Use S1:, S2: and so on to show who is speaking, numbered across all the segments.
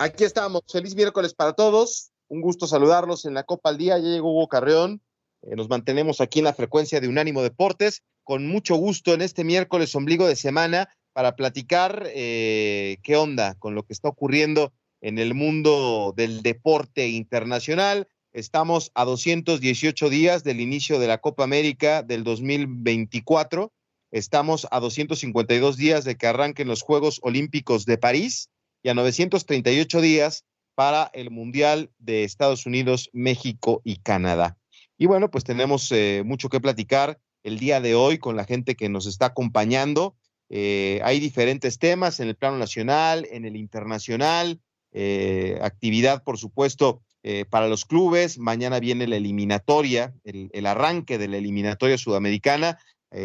S1: Aquí estamos. Feliz miércoles para todos. Un gusto saludarlos en la Copa al Día. Ya llegó Hugo Carreón. Eh, nos mantenemos aquí en la frecuencia de Unánimo Deportes. Con mucho gusto en este miércoles ombligo de semana para platicar eh, qué onda con lo que está ocurriendo en el mundo del deporte internacional. Estamos a 218 días del inicio de la Copa América del 2024. Estamos a 252 días de que arranquen los Juegos Olímpicos de París y a 938 días para el Mundial de Estados Unidos, México y Canadá. Y bueno, pues tenemos eh, mucho que platicar el día de hoy con la gente que nos está acompañando. Eh, hay diferentes temas en el plano nacional, en el internacional, eh, actividad, por supuesto, para los clubes. Mañana viene la eliminatoria, el, el arranque de la eliminatoria sudamericana.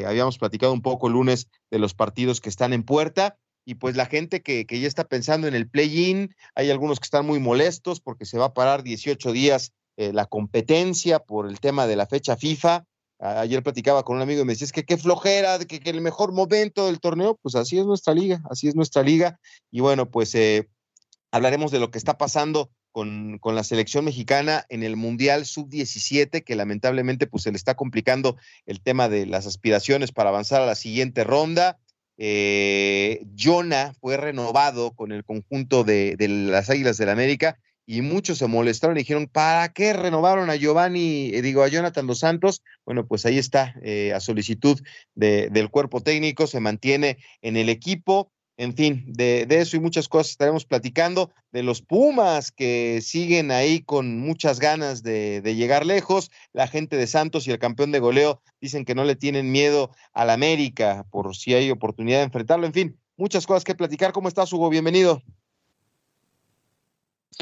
S1: habíamos platicado un poco el lunes de los partidos que están en puerta y pues la gente que, ya está pensando en el play-in, hay algunos que están muy molestos porque se va a parar 18 días eh, la competencia por el tema de la fecha FIFA. ayer platicaba con un amigo y me decía, es que qué flojera, que, que, el mejor momento del torneo, pues así es nuestra liga, así es nuestra liga. Y bueno, pues eh, hablaremos de lo que está pasando con, con, la selección mexicana en el Mundial Sub-17, que lamentablemente pues se le está complicando el tema de las aspiraciones para avanzar a la siguiente ronda. Eh, Jonah fue renovado con el conjunto de, las Águilas del la América y muchos se molestaron y dijeron, ¿para qué renovaron a Giovanni, eh, digo, a Jonathan Dos Santos? Bueno, pues ahí está, eh, a solicitud del cuerpo técnico, se mantiene en el equipo. En fin, de, eso y muchas cosas estaremos platicando, de los Pumas que siguen ahí con muchas ganas de, llegar lejos, la gente de Santos y el campeón de goleo dicen que no le tienen miedo al América por si hay oportunidad de enfrentarlo, en fin, muchas cosas que platicar. ¿Cómo estás, Hugo? Bienvenido.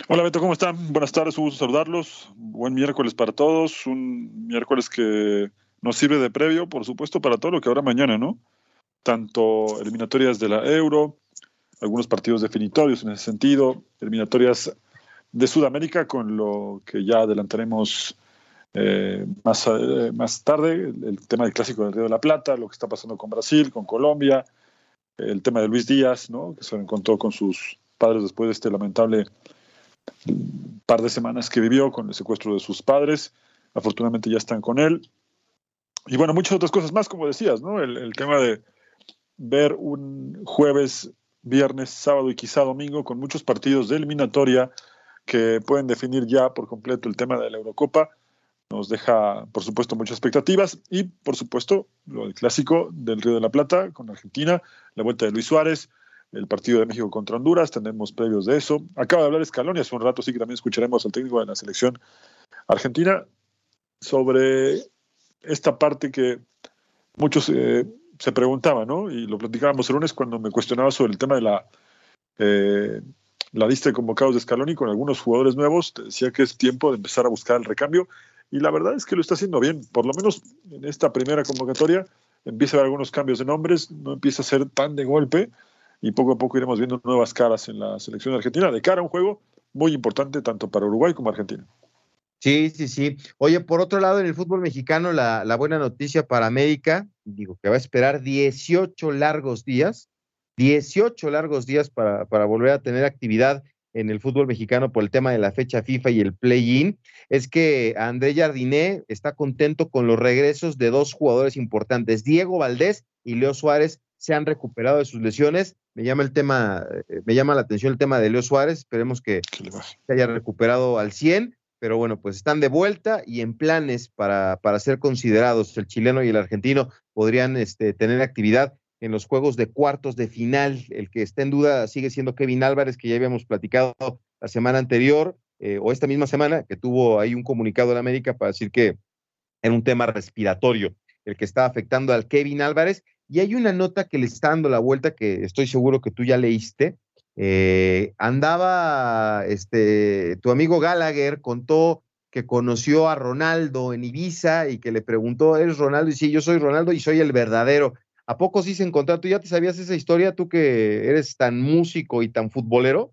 S2: Hola Beto, ¿cómo están? Buenas tardes, un gusto saludarlos. Buen miércoles para todos, un miércoles que nos sirve de previo, por supuesto, para todo lo que habrá mañana, ¿no? Tanto eliminatorias de la Euro, algunos partidos definitorios en ese sentido, eliminatorias de Sudamérica, con lo que ya adelantaremos eh, más, eh, más tarde, el, tema del clásico del Río de la Plata, lo que está pasando con Brasil, con Colombia, el tema de Luis Díaz, ¿no? que se encontró con sus padres después de este lamentable par de semanas que vivió con el secuestro de sus padres. Afortunadamente ya están con él. Y bueno, muchas otras cosas más, como decías, ¿no? el tema de ver un jueves, viernes, sábado y quizá domingo con muchos partidos de eliminatoria que pueden definir ya por completo el tema de la Eurocopa. Nos deja, por supuesto, muchas expectativas y, por supuesto, lo del clásico del Río de la Plata con Argentina, la vuelta de Luis Suárez, el partido de México contra Honduras, tenemos previos de eso. Acaba de hablar Escalón y hace un rato sí que también escucharemos al técnico de la selección argentina sobre esta parte que muchos eh, se preguntaba, ¿no? Y lo platicábamos el lunes cuando me cuestionaba sobre el tema de la, eh, la lista de convocados de Scaloni con algunos jugadores nuevos. Te decía que es tiempo de empezar a buscar el recambio. Y la verdad es que lo está haciendo bien. Por lo menos en esta primera convocatoria empieza a haber algunos cambios de nombres, no empieza a ser tan de golpe. Y poco a poco iremos viendo nuevas caras en la selección argentina de cara a un juego muy importante tanto para Uruguay como Argentina.
S1: Sí, sí, sí. Oye, por otro lado, en el fútbol mexicano, la, la, buena noticia para América, digo que va a esperar 18 largos días, 18 largos días para, para volver a tener actividad en el fútbol mexicano por el tema de la fecha FIFA y el play-in, es que André Jardiné está contento con los regresos de dos jugadores importantes, Diego Valdés y Leo Suárez, se han recuperado de sus lesiones. Me llama el tema, eh, me llama la atención el tema de Leo Suárez, esperemos que se haya recuperado al 100 pero bueno, pues están de vuelta y en planes para, para ser considerados el chileno y el argentino podrían este, tener actividad en los juegos de cuartos de final. El que está en duda sigue siendo Kevin Álvarez, que ya habíamos platicado la semana anterior eh, o esta misma semana, que tuvo ahí un comunicado en América para decir que era un tema respiratorio el que está afectando al Kevin Álvarez. Y hay una nota que le está dando la vuelta que estoy seguro que tú ya leíste. Eh, andaba, este, tu amigo Gallagher contó que conoció a Ronaldo en Ibiza y que le preguntó, ¿eres Ronaldo? Y sí, yo soy Ronaldo y soy el verdadero. ¿A poco sí se encontró? ¿Tú ya te sabías esa historia? ¿Tú que eres tan músico y tan futbolero?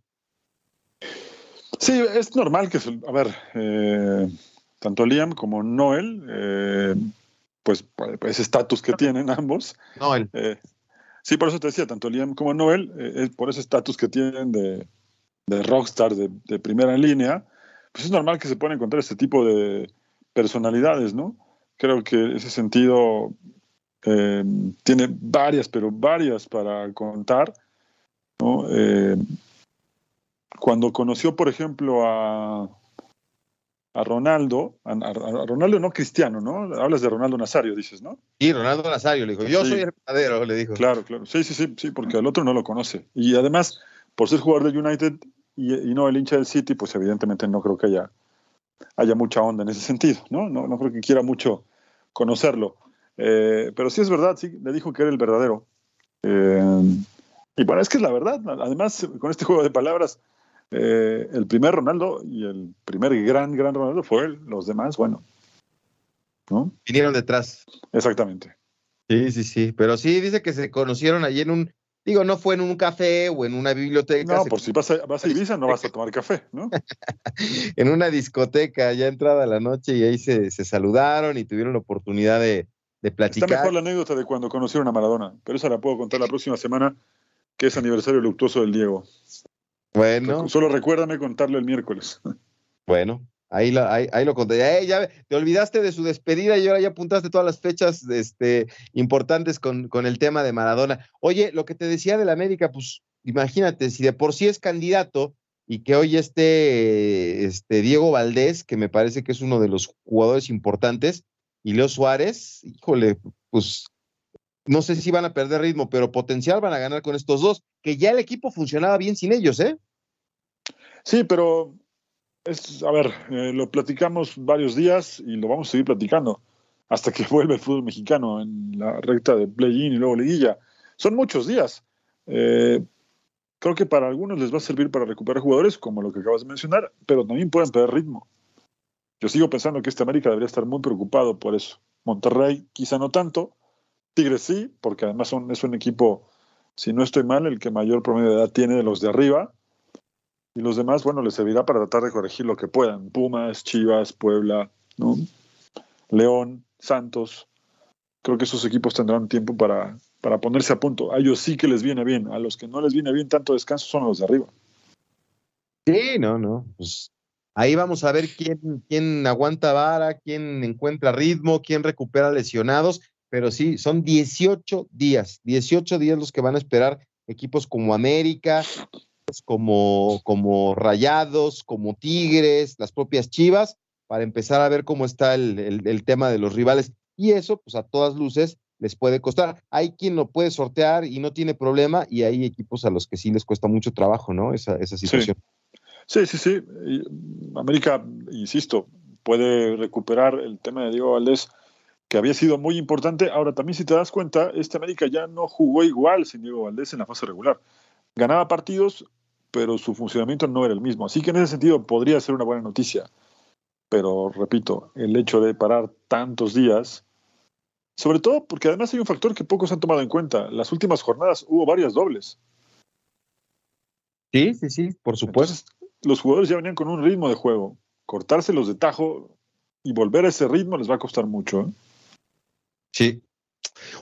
S2: Sí, es normal que, a ver, eh, tanto Liam como Noel, eh, pues, ese estatus que tienen ambos.
S1: Noel.
S2: Eh, sí, por eso te decía, tanto Liam como Noel, por ese estatus que tienen de, de rockstar de, de, primera línea, pues es normal que se puedan encontrar este tipo de personalidades, ¿no? Creo que ese sentido eh, tiene varias, pero varias para contar. Eh, cuando conoció, por ejemplo, a, a Ronaldo, a, Ronaldo no cristiano, ¿no? Hablas de Ronaldo Nazario, dices, ¿no?
S1: Sí, Ronaldo Nazario, le dijo, yo soy el verdadero, le dijo.
S2: Claro, claro, sí, sí, sí, sí, porque el otro no lo conoce. Y además, por ser jugador de United y, y no el hincha del City, pues evidentemente no creo que haya, haya mucha onda en ese sentido, ¿no? No, no creo que quiera mucho conocerlo. Eh, pero sí es verdad, sí, le dijo que era el verdadero. Eh, y bueno, es que es la verdad. Además, con este juego de palabras, eh, el primer Ronaldo y el primer gran, gran Ronaldo fue él. Los demás, bueno.
S1: ¿no? Vinieron detrás.
S2: Exactamente.
S1: Sí, sí, sí. Pero sí dice que se conocieron allí en un. Digo, no fue en un café o en una biblioteca.
S2: No, por si vas a, vas a Ibiza no vas a tomar café, ¿no?
S1: en una discoteca ya entrada la noche y ahí se, se saludaron y tuvieron la oportunidad de, de platicar.
S2: Está mejor la anécdota de cuando conocieron a Maradona, pero esa la puedo contar la próxima semana, que es aniversario luctuoso del Diego.
S1: Bueno.
S2: Solo recuérdame contarlo el miércoles.
S1: Bueno, ahí lo, ahí, lo conté. ya te olvidaste de su despedida y ahora ya apuntaste todas las fechas este, importantes con, con el tema de Maradona. Oye, lo que te decía de la América, pues imagínate, si de por sí es candidato y que hoy esté este, Diego Valdés, que me parece que es uno de los jugadores importantes, y Leo Suárez, híjole, pues no sé si van a perder ritmo, pero potencial van a ganar con estos dos, que ya el equipo funcionaba bien sin ellos, ¿eh?
S2: Sí, pero es, a ver, eh, lo platicamos varios días y lo vamos a seguir platicando hasta que vuelva el fútbol mexicano en la recta de play-in y luego liguilla. Son muchos días. Eh, creo que para algunos les va a servir para recuperar jugadores, como lo que acabas de mencionar, pero también pueden perder ritmo. Yo sigo pensando que este América debería estar muy preocupado por eso. Monterrey quizá no tanto, Tigres sí, porque además son, es un equipo, si no estoy mal, el que mayor promedio de edad tiene de los de arriba. Y los demás, bueno, les servirá para tratar de corregir lo que puedan. Pumas, Chivas, Puebla, ¿no? León, Santos. Creo que esos equipos tendrán tiempo para, para ponerse a punto. A ellos sí que les viene bien. A los que no les viene bien tanto descanso son los de arriba.
S1: Sí, no, no. Pues Ahí vamos a ver quién, quién aguanta vara, quién encuentra ritmo, quién recupera lesionados, pero sí, son 18 días, 18 días los que van a esperar equipos como América, como, como Rayados, como Tigres, las propias Chivas, para empezar a ver cómo está el, el, tema de los rivales. Y eso, pues a todas luces, les puede costar. Hay quien lo puede sortear y no tiene problema, y hay equipos a los que sí les cuesta mucho trabajo, ¿no? Esa, esa situación.
S2: Sí, sí, sí. América, insisto, puede recuperar el tema de Diego Valdés, que había sido muy importante. Ahora, también si te das cuenta, este América ya no jugó igual sin Diego Valdés en la fase regular. Ganaba partidos, pero su funcionamiento no era el mismo. Así que en ese sentido podría ser una buena noticia. Pero, repito, el hecho de parar tantos días, sobre todo porque además hay un factor que pocos han tomado en cuenta. Las últimas jornadas hubo varias dobles.
S1: Sí, sí, sí, por supuesto
S2: los jugadores ya venían con un ritmo de juego. Cortárselos de tajo y volver a ese ritmo les va a costar mucho. ¿eh?
S1: Sí.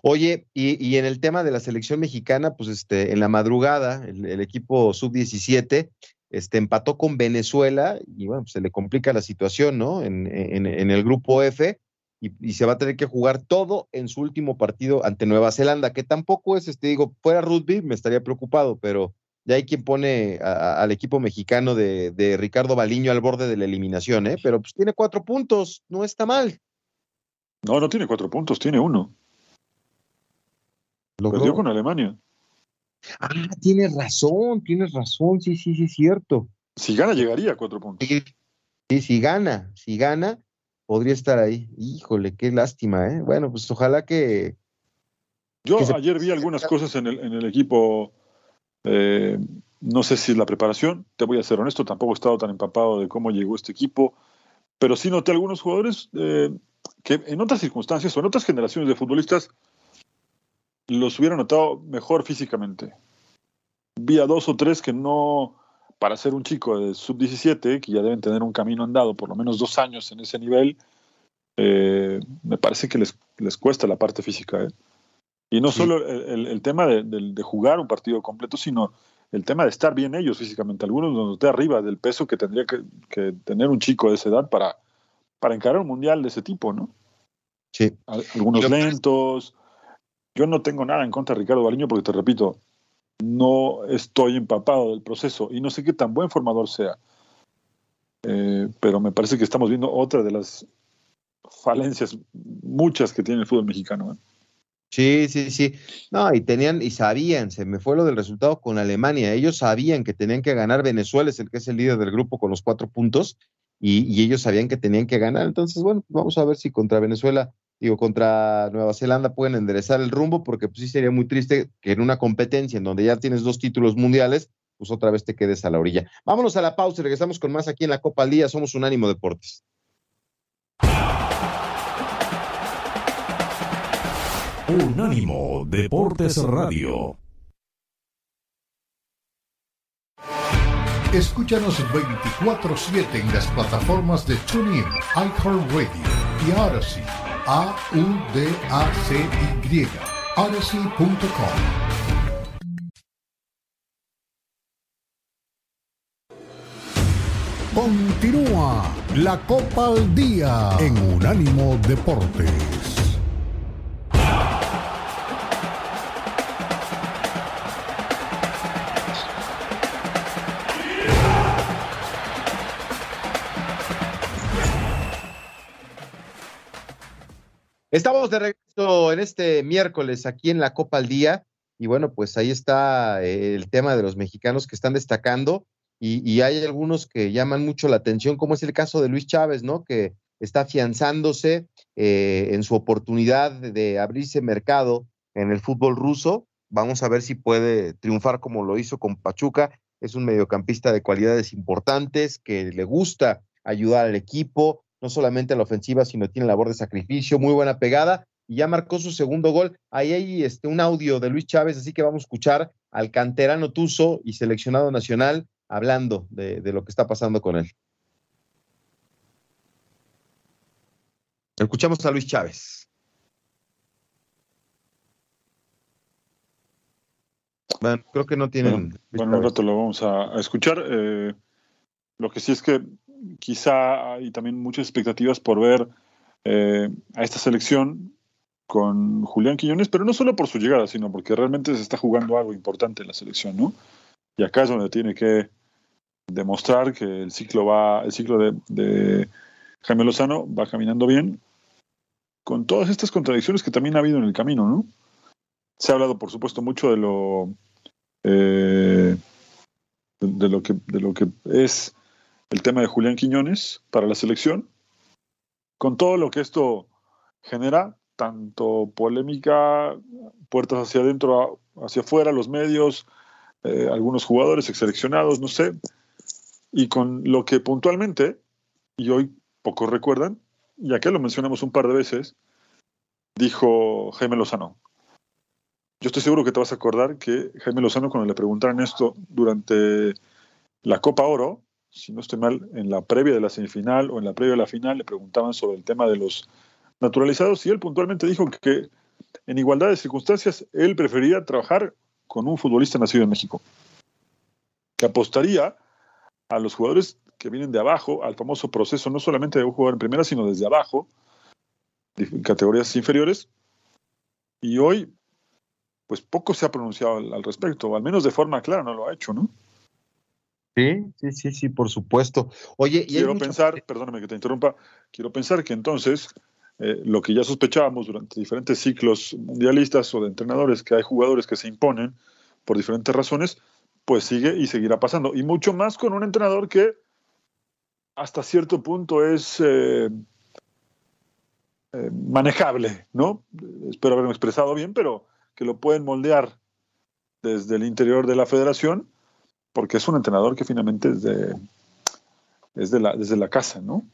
S1: Oye, y, en el tema de la selección mexicana, pues este, en la madrugada, el, equipo sub-17 este, empató con Venezuela y bueno, pues, se le complica la situación, ¿no? En, el grupo F y, y, se va a tener que jugar todo en su último partido ante Nueva Zelanda, que tampoco es, este, digo, fuera rugby me estaría preocupado, pero ya hay quien pone al equipo mexicano de, Ricardo Baliño al borde de la eliminación, ¿eh? Pero pues tiene cuatro puntos, no está mal.
S2: No, no tiene cuatro puntos, tiene uno. Perdió con Alemania.
S1: Ah, tienes razón, tienes razón, sí, sí, sí, es cierto.
S2: Si gana, llegaría a cuatro puntos.
S1: Sí, si gana, si gana, podría estar ahí. Híjole, qué lástima, ¿eh? Bueno, pues ojalá que.
S2: Yo ayer vi algunas cosas en el, en el equipo. Eh, no sé si es la preparación, te voy a ser honesto, tampoco he estado tan empapado de cómo llegó este equipo, pero sí noté algunos jugadores eh, que en otras circunstancias o en otras generaciones de futbolistas los hubiera notado mejor físicamente. Vi a dos o tres que no, para ser un chico de sub-17, que ya deben tener un camino andado, por lo menos dos años en ese nivel, eh, me parece que les, les, cuesta la parte física. ¿eh? Y no solo el, el, tema de, de, de, jugar un partido completo, sino el tema de estar bien ellos físicamente. Algunos noté arriba del peso que tendría que, que, tener un chico de esa edad para, para encarar un mundial de ese tipo, ¿no?
S1: Sí.
S2: Algunos Yo, lentos. Yo no tengo nada en contra de Ricardo Baliño porque te repito, no estoy empapado del proceso y no sé qué tan buen formador sea. Eh, pero me parece que estamos viendo otra de las falencias, muchas que tiene el fútbol mexicano. ¿eh?
S1: Sí, sí, sí. No, y tenían, y sabían, se me fue lo del resultado con Alemania. Ellos sabían que tenían que ganar Venezuela, es el que es el líder del grupo con los cuatro puntos, y, ellos sabían que tenían que ganar. Entonces, bueno, vamos a ver si contra Venezuela digo, contra Nueva Zelanda pueden enderezar el rumbo, porque pues, sí sería muy triste que en una competencia en donde ya tienes dos títulos mundiales, pues otra vez te quedes a la orilla. Vámonos a la pausa y regresamos con más aquí en la Copa al Día. Somos Unánimo Deportes.
S3: Unánimo Deportes Radio. Escúchanos 24-7 en las plataformas de TuneIn, iHeartRadio y Odyssey. A-U-D-A-C-Y. Odyssey.com. Continúa la Copa al Día en Unánimo Deportes.
S1: Estamos de regreso en este miércoles aquí en la Copa al Día y bueno, pues ahí está eh, el tema de los mexicanos que están destacando y, hay algunos que llaman mucho la atención, como es el caso de Luis Chávez, ¿no? Que está afianzándose eh, en su oportunidad de abrirse mercado en el fútbol ruso. Vamos a ver si puede triunfar como lo hizo con Pachuca. Es un mediocampista de cualidades importantes que le gusta ayudar al equipo, no solamente a la ofensiva, sino tiene labor de sacrificio, muy buena pegada, y ya marcó su segundo gol. Ahí hay este, un audio de Luis Chávez, así que vamos a escuchar al canterano Tuzo y seleccionado nacional hablando de, de lo que está pasando con él. Escuchamos a Luis Chávez. Bueno, creo que no tienen.
S2: Bueno, bueno un rato lo vamos a, a escuchar. Eh, lo que sí es que quizá hay también muchas expectativas por ver eh, a esta selección con Julián Quiñones, pero no solo por su llegada, sino porque realmente se está jugando algo importante en la selección, ¿no? Y acá es donde tiene que demostrar que el ciclo va, el ciclo de, Jaime Lozano va caminando bien, con todas estas contradicciones que también ha habido en el camino, ¿no? Se ha hablado, por supuesto, mucho de lo eh, de, lo que de lo que es el tema de Julián Quiñones para la selección, con todo lo que esto genera, tanto polémica, puertas hacia adentro, hacia afuera, los medios, eh, algunos jugadores seleccionados, no sé, y con lo que puntualmente, y hoy pocos recuerdan, ya que lo mencionamos un par de veces, dijo Jaime Lozano. Yo estoy seguro que te vas a acordar que Jaime Lozano, cuando le preguntaron esto durante la Copa Oro, si no estoy mal, en la previa de la semifinal o en la previa de la final, le preguntaban sobre el tema de los naturalizados y él puntualmente dijo que en igualdad de circunstancias él prefería trabajar con un futbolista nacido en México, que apostaría a los jugadores que vienen de abajo, al famoso proceso no solamente de un jugador en primera, sino desde abajo, categorías inferiores, y hoy, pues poco se ha pronunciado al, al respecto, o al menos de forma clara no lo ha hecho, ¿no?
S1: Sí, sí, sí, sí, por supuesto. Oye,
S2: y quiero pensar, perdóname que te interrumpa, quiero pensar que entonces eh, lo que ya sospechábamos durante diferentes ciclos mundialistas o de entrenadores, que hay jugadores que se imponen por diferentes razones, pues sigue y seguirá pasando. Y mucho más con un entrenador que hasta cierto punto es eh, eh, manejable, ¿no? Espero haberme expresado bien, pero que lo pueden moldear desde el interior de la federación, porque es un entrenador que finalmente es de, la, desde la casa, ¿no?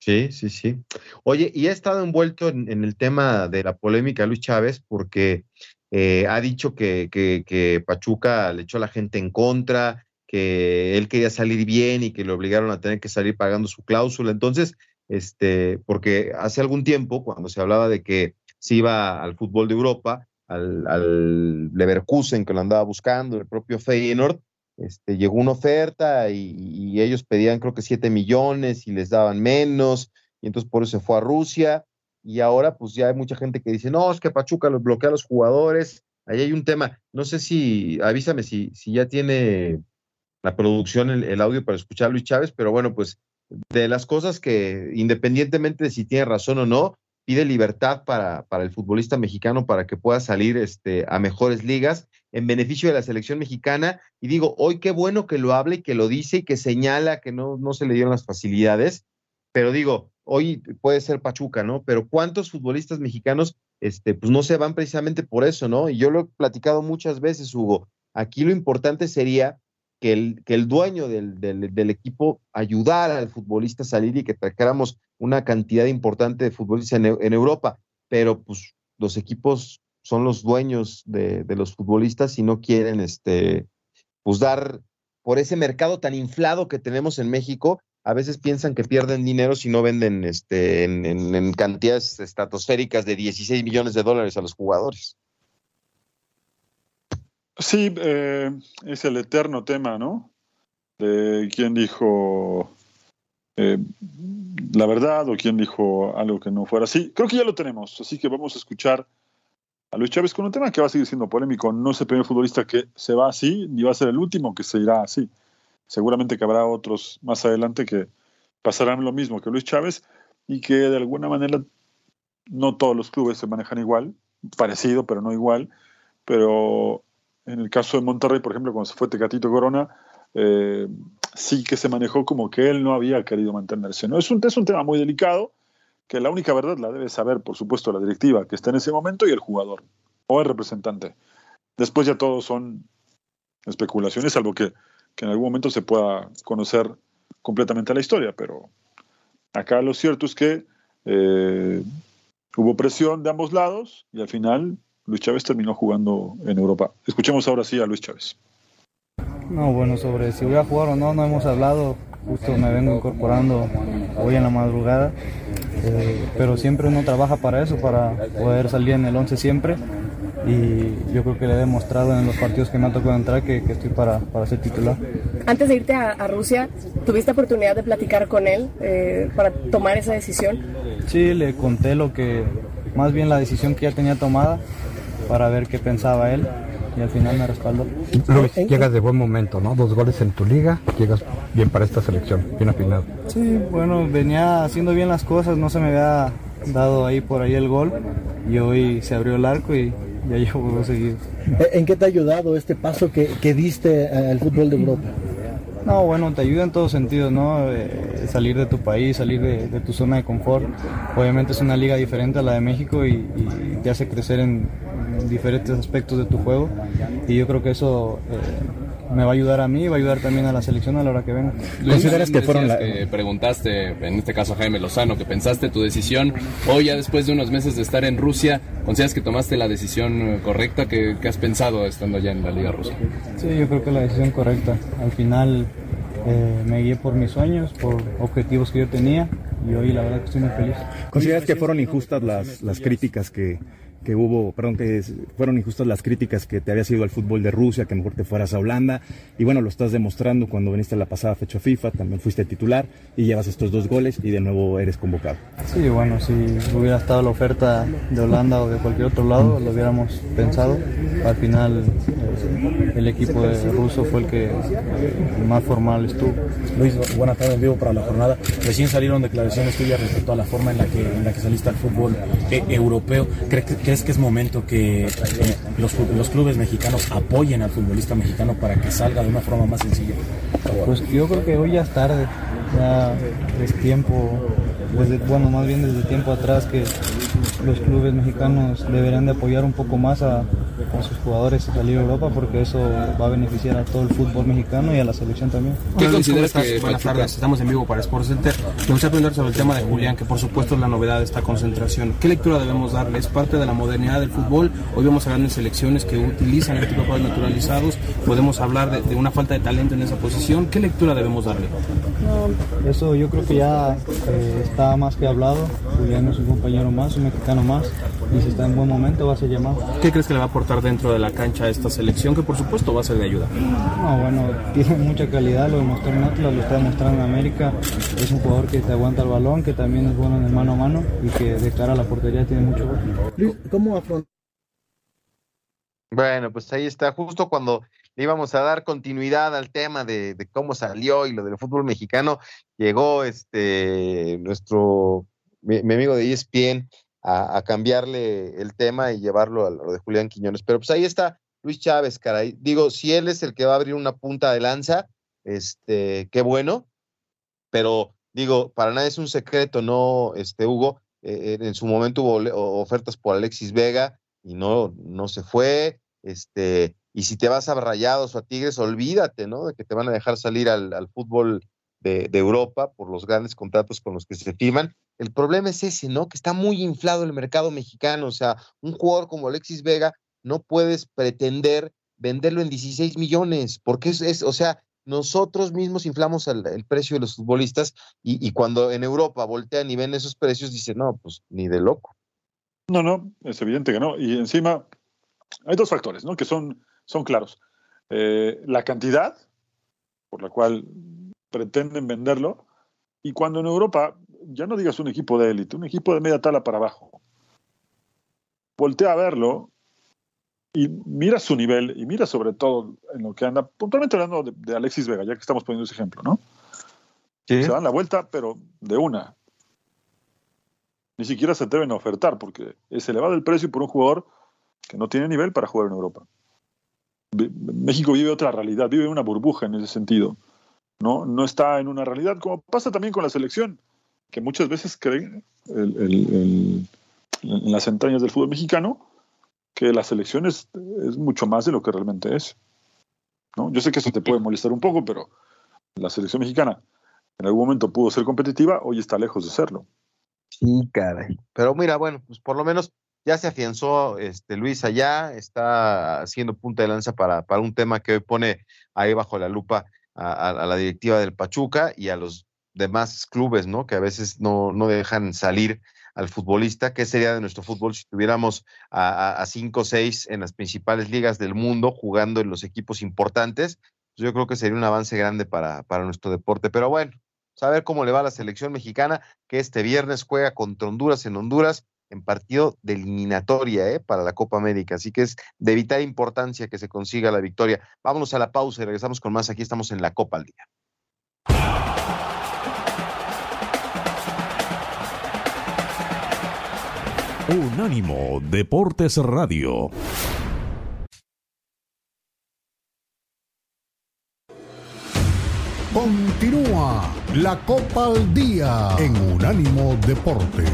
S1: Sí, sí, sí. Oye, y ha estado envuelto en, el tema de la polémica Luis Chávez porque eh, ha dicho que, que, Pachuca le echó a la gente en contra, que él quería salir bien y que le obligaron a tener que salir pagando su cláusula. Entonces, este, porque hace algún tiempo, cuando se hablaba de que se iba al fútbol de Europa, al, al Leverkusen que lo andaba buscando, el propio Feyenoord, este, llegó una oferta y, ellos pedían creo que 7 millones y les daban menos, y entonces por eso se fue a Rusia, y ahora pues ya hay mucha gente que dice, no, es que Pachuca los bloquea a los jugadores, ahí hay un tema, no sé si, avísame si, si ya tiene la producción el, audio para escuchar a Luis Chávez, pero bueno, pues de las cosas que independientemente de si tiene razón o no, pide libertad para, para el futbolista mexicano para que pueda salir este, a mejores ligas en beneficio de la selección mexicana. Y digo, hoy qué bueno que lo hable y que lo dice y que señala que no, no se le dieron las facilidades. Pero digo, hoy puede ser Pachuca, ¿no? Pero ¿cuántos futbolistas mexicanos, este, pues no se van precisamente por eso, ¿no? Y yo lo he platicado muchas veces, Hugo. Aquí lo importante sería que el, que el dueño del, del, equipo ayudara al futbolista a salir y que trajéramos una cantidad importante de futbolistas en, en Europa. Pero pues los equipos son los dueños de, los futbolistas y no quieren este, pues dar por ese mercado tan inflado que tenemos en México, a veces piensan que pierden dinero si no venden este, en, cantidades estratosféricas de 16 millones de dólares a los jugadores.
S2: Sí, eh, es el eterno tema, ¿no? De quién dijo eh, la verdad o quién dijo algo que no fuera así. Creo que ya lo tenemos, así que vamos a escuchar a Luis Chávez con un tema que va a seguir siendo polémico. No es el primer futbolista que se va así, ni va a ser el último que se irá así. Seguramente que habrá otros más adelante que pasarán lo mismo que Luis Chávez y que de alguna manera no todos los clubes se manejan igual, parecido, pero no igual. Pero en el caso de Monterrey, por ejemplo, cuando se fue Tecatito Corona, eh, sí que se manejó como que él no había querido mantenerse. ¿no? Es, un, es un tema muy delicado que la única verdad la debe saber, por supuesto, la directiva que está en ese momento y el jugador o el representante. Después ya todos son especulaciones, salvo que, en algún momento se pueda conocer completamente la historia, pero acá lo cierto es que eh, hubo presión de ambos lados y al final Luis Chávez terminó jugando en Europa. Escuchemos ahora sí a Luis Chávez.
S4: No, bueno, sobre si voy a jugar o no, no hemos hablado. Justo me vengo incorporando hoy en la madrugada. Eh, pero siempre uno trabaja para eso, para poder salir en el 11 siempre. Y yo creo que le he demostrado en los partidos que me ha tocado entrar que, estoy para, para, ser titular.
S5: Antes de irte a, Rusia, ¿tuviste oportunidad de platicar con él eh, para tomar esa decisión?
S4: Sí, le conté lo que, más bien la decisión que ya tenía tomada para ver qué pensaba él y al final me respaldó.
S6: llegas de buen momento, ¿no? Dos goles en tu liga, llegas bien para esta selección, bien afinado.
S4: Sí, bueno, venía haciendo bien las cosas, no se me había dado ahí por ahí el gol y hoy se abrió el arco y ya llevo seguir.
S7: ¿En qué te ha ayudado este paso que, que diste al fútbol de Europa?
S4: No, bueno, te ayuda en todos sentidos, ¿no? Eh, salir de tu país, salir de, tu zona de confort. Obviamente es una liga diferente a la de México y te hace crecer en, diferentes aspectos de tu juego y yo creo que eso eh, me va a ayudar a mí y va a ayudar también a la selección a la hora que venga.
S8: ¿Consideras que fueron la... que preguntaste, en este caso a Jaime Lozano, que pensaste tu decisión, hoy ya después de unos meses de estar en Rusia, ¿consideras que tomaste la decisión correcta? que has pensado estando ya en la Liga Rusa?
S4: Sí, yo creo que la decisión correcta. Al final eh, me guié por mis sueños, por objetivos que yo tenía y hoy la verdad que estoy muy feliz.
S6: ¿Consideras que fueron injustas las, las críticas que
S9: que hubo, perdón, que fueron injustas las críticas que te había sido al fútbol de Rusia, que mejor te fueras a Holanda. Y bueno, lo estás demostrando cuando viniste a la pasada fecha FIFA, también fuiste titular y llevas estos dos goles y de nuevo eres convocado.
S4: Sí, bueno, si hubiera estado la oferta de Holanda o de cualquier otro lado, lo hubiéramos pensado. Al final, eh, el equipo de ruso fue el que más formal estuvo.
S10: Luis, buenas tardes en vivo para la jornada. Recién salieron declaraciones tuyas respecto a la forma en la que, en la que saliste al fútbol eh, europeo. ¿Crees que, ¿Crees que es momento que eh, los, los, clubes mexicanos apoyen al futbolista mexicano para que salga de una forma más sencilla?
S4: Pues yo creo que hoy ya es tarde, ya es tiempo, desde, bueno, más bien desde tiempo atrás que los clubes mexicanos deberían de apoyar un poco más a, a sus jugadores a salir a Europa porque eso va a beneficiar a todo el fútbol mexicano y a la selección también.
S11: ¿Qué consideras que Buenas tardes, estamos en vivo para Sports Center. Me gustaría preguntar sobre el tema de Julián, que por supuesto es la novedad de esta concentración. ¿Qué lectura debemos darle? ¿Es parte de la modernidad del fútbol? Hoy vemos a grandes selecciones que utilizan este tipo de jugadores naturalizados. Podemos hablar de, de, una falta de talento en esa posición. ¿Qué lectura debemos darle?
S4: No, eso yo creo que ya eh, está más que hablado. Julián es un compañero más, un mexicano más y si está en buen momento va a ser llamado.
S11: ¿Qué crees que le va a aportar dentro de la cancha a esta selección que por supuesto va a ser de ayuda?
S4: No, bueno, tiene mucha calidad, lo demostró en Atlas, lo está demostrando en América. Es un jugador que te aguanta el balón, que también es bueno en el mano a mano y que de cara a la portería tiene mucho gol.
S7: ¿Cómo afrontar?
S1: Bueno, pues ahí está, justo cuando le íbamos a dar continuidad al tema de, de, cómo salió y lo del fútbol mexicano, llegó este nuestro mi, mi amigo de ESPN a, cambiarle el tema y llevarlo a lo de Julián Quiñones. Pero pues ahí está Luis Chávez, caray. Digo, si él es el que va a abrir una punta de lanza, este, qué bueno, pero digo, para nada es un secreto, ¿no, este, Hugo? Eh, en su momento hubo ofertas por Alexis Vega y no, no se fue, este, y si te vas a Rayados o a Tigres, olvídate, ¿no? De que te van a dejar salir al, al fútbol de, de, Europa por los grandes contratos con los que se firman. El problema es ese, ¿no? Que está muy inflado el mercado mexicano. O sea, un jugador como Alexis Vega no puedes pretender venderlo en 16 millones, porque es, es o sea, nosotros mismos inflamos el, precio de los futbolistas y, y, cuando en Europa voltean y ven esos precios, dicen, no, pues ni de loco.
S2: No, no, es evidente que no. Y encima hay dos factores, ¿no? Que son, son claros. Eh, la cantidad, por la cual pretenden venderlo, y cuando en Europa, ya no digas un equipo de élite, un equipo de media tala para abajo, voltea a verlo y mira su nivel y mira sobre todo en lo que anda, puntualmente hablando de, de Alexis Vega, ya que estamos poniendo ese ejemplo, ¿no? Sí. Se dan la vuelta, pero de una. Ni siquiera se atreven a ofertar porque es elevado el precio por un jugador que no tiene nivel para jugar en Europa. México vive otra realidad, vive una burbuja en ese sentido. No, no está en una realidad, como pasa también con la selección, que muchas veces creen en las entrañas del fútbol mexicano que la selección es, mucho más de lo que realmente es. ¿no? Yo sé que eso te puede molestar un poco, pero la selección mexicana en algún momento pudo ser competitiva, hoy está lejos de serlo.
S1: Sí, caray. Pero mira, bueno, pues por lo menos ya se afianzó este, Luis allá, está haciendo punta de lanza para, para un tema que hoy pone ahí bajo la lupa a, la directiva del Pachuca y a los demás clubes, ¿no? Que a veces no, no dejan salir al futbolista. ¿Qué sería de nuestro fútbol si tuviéramos a, cinco o seis en las principales ligas del mundo jugando en los equipos importantes? Pues yo creo que sería un avance grande para, para nuestro deporte. Pero bueno, saber cómo le va a la selección mexicana, que este viernes juega contra Honduras en Honduras en partido de eliminatoria ¿eh? para la Copa América. Así que es de vital importancia que se consiga la victoria. Vámonos a la pausa y regresamos con más. Aquí estamos en la Copa al Día.
S3: Unánimo Deportes Radio. Continúa la Copa al Día en Unánimo Deportes.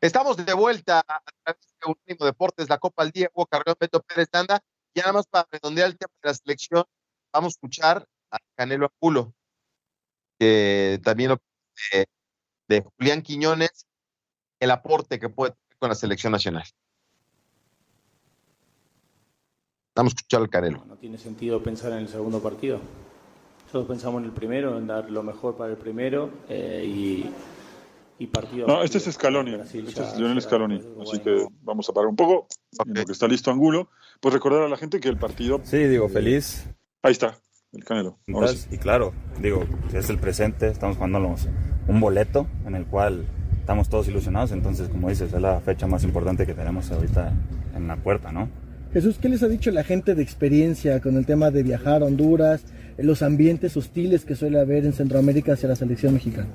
S1: Estamos de vuelta a través de Unánimo Deportes, la Copa al Día, Hugo Carrión, Beto Pérez Danda. Y nada más para redondear el tema de la selección, vamos a escuchar a Canelo Apulo, que también de, de Julián Quiñones, el aporte que puede tener con la selección nacional. Vamos a escuchar al Canelo.
S12: No tiene sentido pensar en el segundo partido. Nosotros pensamos en el primero, en dar lo mejor para el primero eh, y, y, partido.
S2: No, este es Scaloni, este es Lionel Scaloni. Así que vamos a parar un poco. En lo que está listo Angulo. Pues recordar a la gente que el partido.
S13: Sí, digo, feliz.
S2: Ahí está, el Canelo.
S13: Y claro, digo, es el presente, estamos jugando un boleto en el cual estamos todos ilusionados. Entonces, como dices, es la fecha más importante que tenemos ahorita en la puerta, ¿no?
S7: Jesús, ¿qué les ha dicho la gente de experiencia con el tema de viajar a Honduras, los ambientes hostiles que suele haber en Centroamérica hacia la selección mexicana?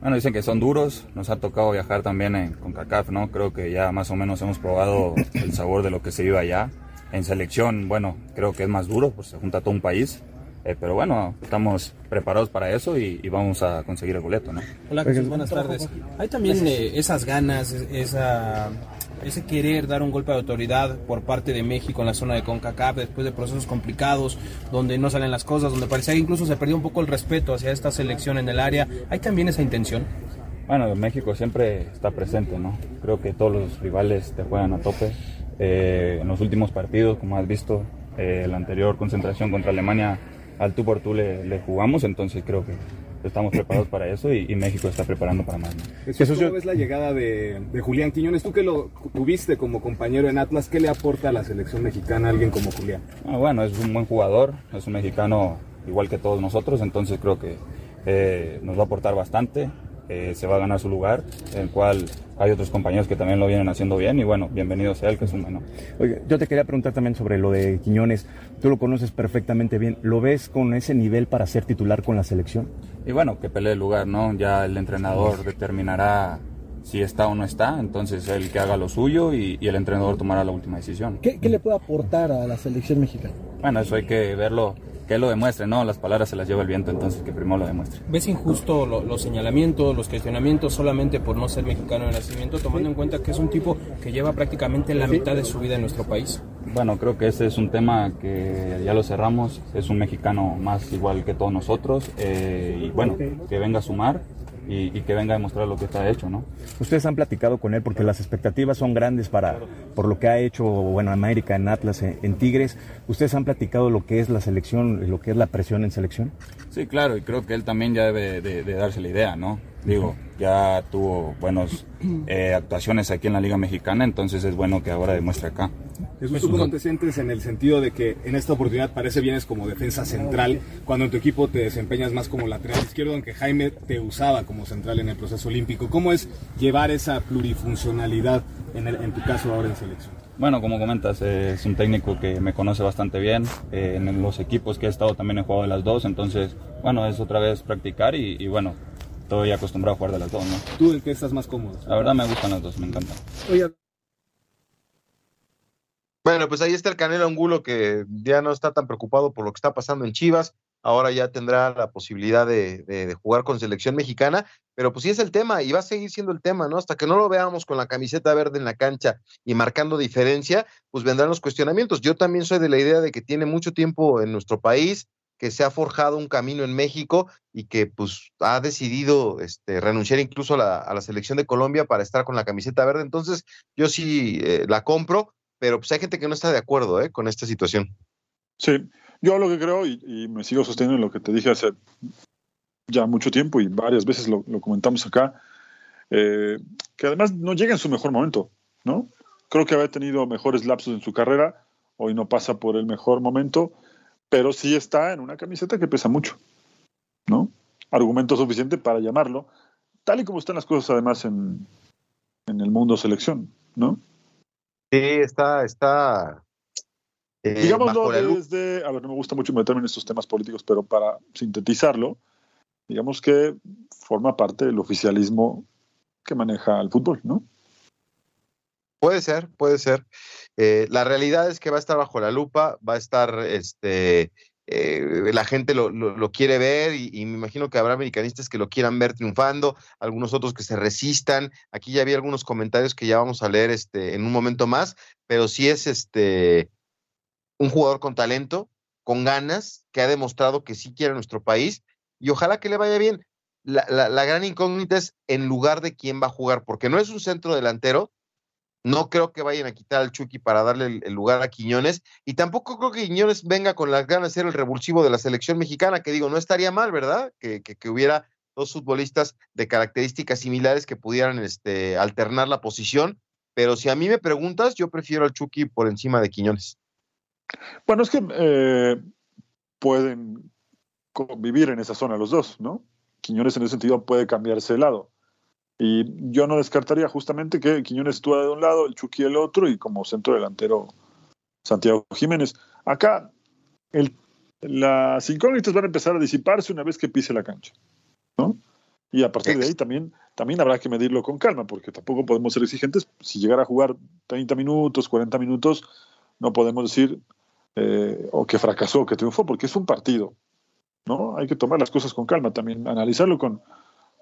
S13: Bueno, dicen que son duros, nos ha tocado viajar también en, con CACAF, ¿no? Creo que ya más o menos hemos probado el sabor de lo que se vive allá. En selección, bueno, creo que es más duro, pues se junta todo un país, eh, pero bueno, estamos preparados para eso y, vamos a conseguir el boleto, ¿no?
S11: Hola Jesús, buenas tardes. Hay también eh, esas ganas, esa ese querer dar un golpe de autoridad por parte de México en la zona de CONCACAF después de procesos complicados, donde no salen las cosas, donde parecía que incluso se perdió un poco el respeto hacia esta selección en el área. ¿Hay también esa intención?
S13: Bueno, México siempre está presente, ¿no? Creo que todos los rivales te juegan a tope. Eh, en los últimos partidos, como has visto, eh, la anterior concentración contra Alemania, al tú por tú le, le jugamos, entonces creo que estamos preparados para eso y, México está preparando para más.
S14: Jesús, ¿cómo ves la llegada de, Julián Quiñones? Tú que lo tuviste como compañero en Atlas, ¿qué le aporta a la selección mexicana a alguien como Julián?
S13: Ah, bueno, es un buen jugador, es un mexicano igual que todos nosotros, entonces creo que eh, nos va a aportar bastante. Eh, se va a ganar su lugar, en el cual hay otros compañeros que también lo vienen haciendo bien y bueno, bienvenido sea él, que es un menor.
S9: Oye, yo te quería preguntar también sobre lo de Quiñones, tú lo conoces perfectamente bien, ¿lo ves con ese nivel para ser titular con la selección?
S13: Y bueno, que pelee el lugar, ¿no? Ya el entrenador determinará si está o no está, entonces él que haga lo suyo y, el entrenador tomará la última decisión.
S7: ¿Qué, ¿Qué, le puede aportar a la selección mexicana?
S13: Bueno, eso hay que verlo que lo demuestre, ¿no? Las palabras se las lleva el viento, entonces que primero lo demuestre.
S11: ¿Ves injusto los señalamientos, los cuestionamientos solamente por no ser mexicano de nacimiento, tomando en cuenta que es un tipo que lleva prácticamente la mitad de su vida en nuestro país?
S13: Bueno, creo que ese es un tema que ya lo cerramos, es un mexicano más igual que todos nosotros, eh, y bueno, que venga a sumar y, que venga a demostrar lo que está hecho, ¿no?
S9: Ustedes han platicado con él porque las expectativas son grandes para por lo que ha hecho, bueno, América, en Atlas, en, Tigres. ¿Ustedes han platicado lo que es la selección, lo que es la presión en selección?
S13: Sí, claro, y creo que él también ya debe de, darse la idea, ¿no? Digo, ya tuvo buenas eh, actuaciones aquí en la Liga Mexicana, entonces es bueno que ahora demuestre acá.
S14: Jesús, ¿tú cómo te sientes en el sentido de que en esta oportunidad parece vienes como defensa central, cuando en tu equipo te desempeñas más como lateral izquierdo, aunque Jaime te usaba como central en el proceso olímpico? ¿Cómo es llevar esa plurifuncionalidad en, en tu caso ahora en selección?
S13: Bueno, como comentas, eh, es un técnico que me conoce bastante bien. Eh, en los equipos que he estado también he jugado de las dos, entonces, bueno, es otra vez practicar y, y bueno, estoy acostumbrado a jugar de las dos, ¿no?
S14: ¿Tú en qué estás más cómodo?
S13: La verdad me gustan las dos, me encantan.
S1: Oye, bueno, pues ahí está el Canelo Angulo que ya no está tan preocupado por lo que está pasando en Chivas. Ahora ya tendrá la posibilidad de, jugar con selección mexicana, pero pues sí es el tema y va a seguir siendo el tema, ¿no? Hasta que no lo veamos con la camiseta verde en la cancha y marcando diferencia, pues vendrán los cuestionamientos. Yo también soy de la idea de que tiene mucho tiempo en nuestro país, que se ha forjado un camino en México y que pues ha decidido este, renunciar incluso a la, selección de Colombia para estar con la camiseta verde. Entonces, yo sí eh, la compro pero pues hay gente que no está de acuerdo ¿eh? con esta situación.
S2: Sí, yo lo que creo, y, me sigo sosteniendo en lo que te dije hace ya mucho tiempo y varias veces lo, comentamos acá, eh, que además no llega en su mejor momento, ¿no? Creo que había tenido mejores lapsos en su carrera, hoy no pasa por el mejor momento, pero sí está en una camiseta que pesa mucho, ¿no? Argumento suficiente para llamarlo, tal y como están las cosas además en, en el mundo selección, ¿no?
S1: Sí, está, está.
S2: Eh, Digámoslo desde, a ver, no me gusta mucho meterme en estos temas políticos, pero para sintetizarlo, digamos que forma parte del oficialismo que maneja el fútbol, ¿no?
S1: Puede ser, puede ser. Eh, la realidad es que va a estar bajo la lupa, va a estar este, eh, la gente lo, quiere ver y, me imagino que habrá americanistas que lo quieran ver triunfando, algunos otros que se resistan. Aquí ya había algunos comentarios que ya vamos a leer este, en un momento más, pero sí es este, un jugador con talento, con ganas, que ha demostrado que sí quiere nuestro país y ojalá que le vaya bien. La, la gran incógnita es en lugar de quién va a jugar, porque no es un centro delantero, No creo que vayan a quitar al Chucky para darle el, lugar a Quiñones. Y tampoco creo que Quiñones venga con las ganas de ser el revulsivo de la selección mexicana, que digo, no estaría mal, ¿verdad? Que, que, que hubiera dos futbolistas de características similares que pudieran este, alternar la posición. Pero si a mí me preguntas, yo prefiero al Chucky por encima de Quiñones.
S2: Bueno, es que eh, pueden convivir en esa zona los dos, ¿no? Quiñones en ese sentido puede cambiarse de lado. Y yo no descartaría justamente que Quiñones estuviera de un lado, el Chucky del otro y como centro delantero Santiago Jiménez. Acá el, las incógnitas van a empezar a disiparse una vez que pise la cancha, ¿no? Y a partir de ahí también, también habrá que medirlo con calma, porque tampoco podemos ser exigentes. Si llegara a jugar 30 minutos, 40 minutos, no podemos decir eh, o que fracasó, o que triunfó, porque es un partido. ¿no? Hay que tomar las cosas con calma también, analizarlo con,